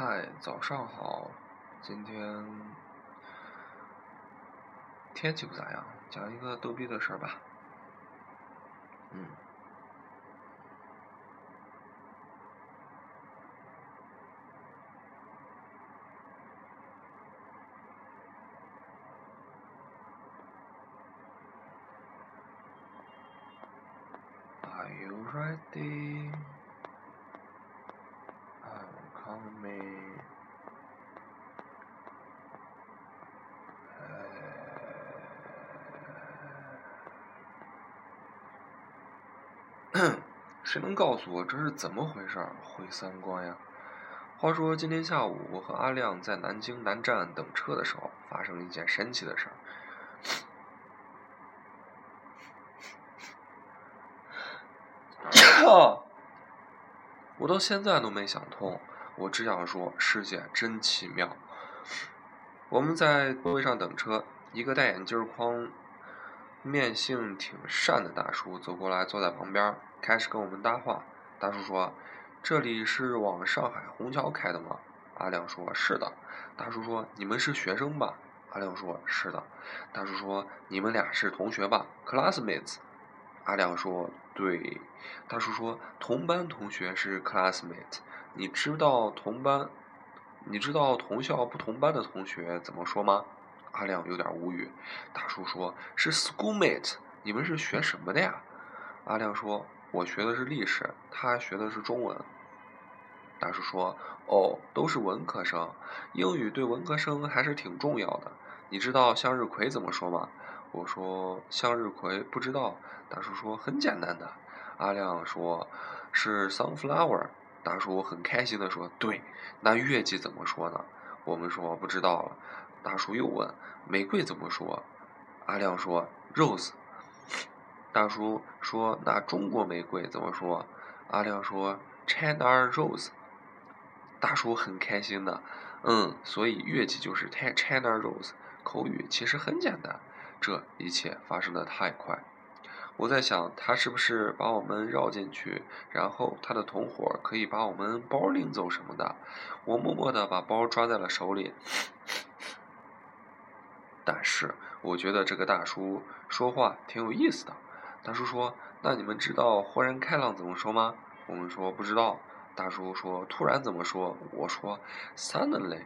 嗨，早上好。今天天气不咋样，讲一个逗逼的事儿吧。嗯。Are you ready? I'm coming. 谁能告诉我这是怎么回事？毁三观呀！话说今天下午，我和阿亮在南京南站等车的时候，发生了一件神奇的事儿。我到现在都没想通，我只想说世界真奇妙。我们在座位上等车，一个戴眼镜框、面性挺善的大叔走过来，坐在旁边，开始跟我们搭话。大叔说：“这里是往上海虹桥开的吗？”阿亮说：“是的。”大叔说：“你们是学生吧？”阿亮说：“是的。”大叔说：“你们俩是同学吧？”classmates。阿亮说：“对。”大叔说：“同班同学是 classmate。”你知道同班，你知道同校不同班的同学怎么说吗？阿亮有点无语。大叔说：“是 schoolmate。”你们是学什么的呀？阿亮说：“我学的是历史，他学的是中文。”大叔说：“哦，都是文科生，英语对文科生还是挺重要的。你知道向日葵怎么说吗？”我说：“向日葵不知道。”大叔说：“很简单的。”阿亮说：“是 sunflower。”大叔很开心的说：“对，那月季怎么说呢？”我们说：“不知道了。”大叔又问：“玫瑰怎么说？”阿亮说：“rose。”大叔说：“那中国玫瑰怎么说？”阿亮说：“China rose。”大叔很开心的：“嗯，所以月季就是 China rose。”口语其实很简单。这一切发生的太快，我在想他是不是把我们绕进去，然后他的同伙可以把我们包领走什么的。我默默的把包抓在了手里，但是我觉得这个大叔说话挺有意思的。大叔说：“那你们知道豁然开朗怎么说吗？”我们说不知道。大叔说：“突然怎么说？”我说：“Suddenly。”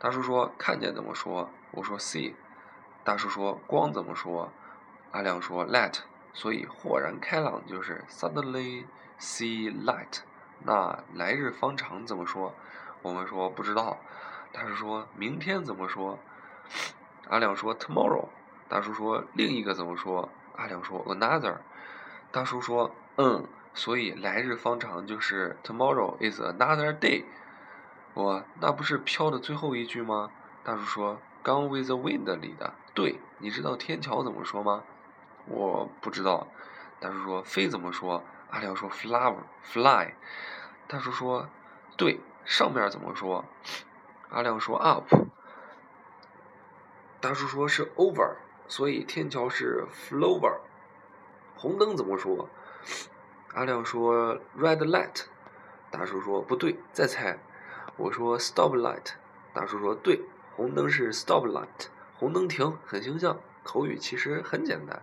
大叔说：“看见怎么说？”我说：“See。”大叔说：“光怎么说？”阿亮说：“Light。”所以豁然开朗就是 Suddenly see light。那来日方长怎么说？我们说不知道。大叔说：“明天怎么说？”阿亮说：“Tomorrow。”大叔说：“另一个怎么说？”阿亮说：“Another。”大叔说：“嗯，所以来日方长就是 Tomorrow is another day。”我那不是飘的最后一句吗？大叔说：“Gone with the wind” 里的。对，你知道天桥怎么说吗？我不知道。大叔说：“飞怎么说？”阿亮说：“Flower，fly。”大叔说：“对，上面怎么说？”阿亮说：“Up。”大叔说是 Over，所以天桥是 Flower。红灯怎么说？阿亮说：“Red light。”大叔说：“不对，再猜。”我说：“Stop light。”大叔说：“对，红灯是 Stop light。”红灯停，很形象。口语其实很简单，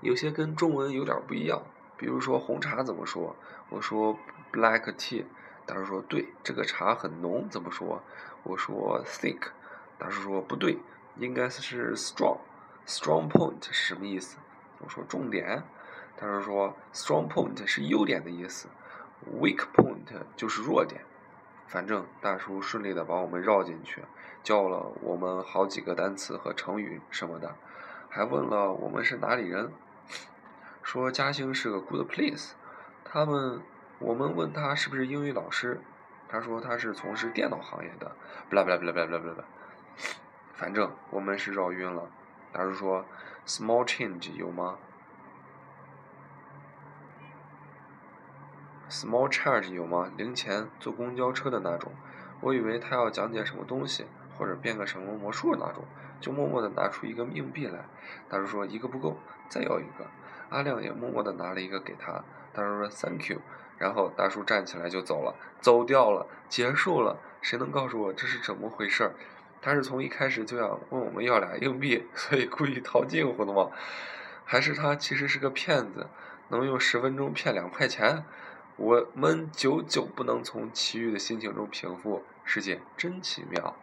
有些跟中文有点不一样。比如说红茶怎么说？我说 black tea。大叔说对，这个茶很浓，怎么说？我说 thick。大叔说不对，应该是 strong。strong point 是什么意思？我说重点。大叔说 strong point 是优点的意思，weak point 就是弱点。反正大叔顺利的把我们绕进去，教了我们好几个单词和成语什么的，还问了我们是哪里人，说嘉兴是个 good place。他们我们问他是不是英语老师，他说他是从事电脑行业的。不啦不啦不啦不啦不啦不啦，反正我们是绕晕了。大叔说 small change 有吗？Small charge 有吗？零钱坐公交车的那种。我以为他要讲解什么东西，或者变个什么魔术那种，就默默的拿出一个硬币来。大叔说一个不够，再要一个。阿亮也默默的拿了一个给他。大叔说 Thank you。然后大叔站起来就走了，走掉了，结束了。谁能告诉我这是怎么回事儿？他是从一开始就想问我们要俩硬币，所以故意套近乎的吗？还是他其实是个骗子，能用十分钟骗两块钱？我们久久不能从奇遇的心情中平复，世界真奇妙。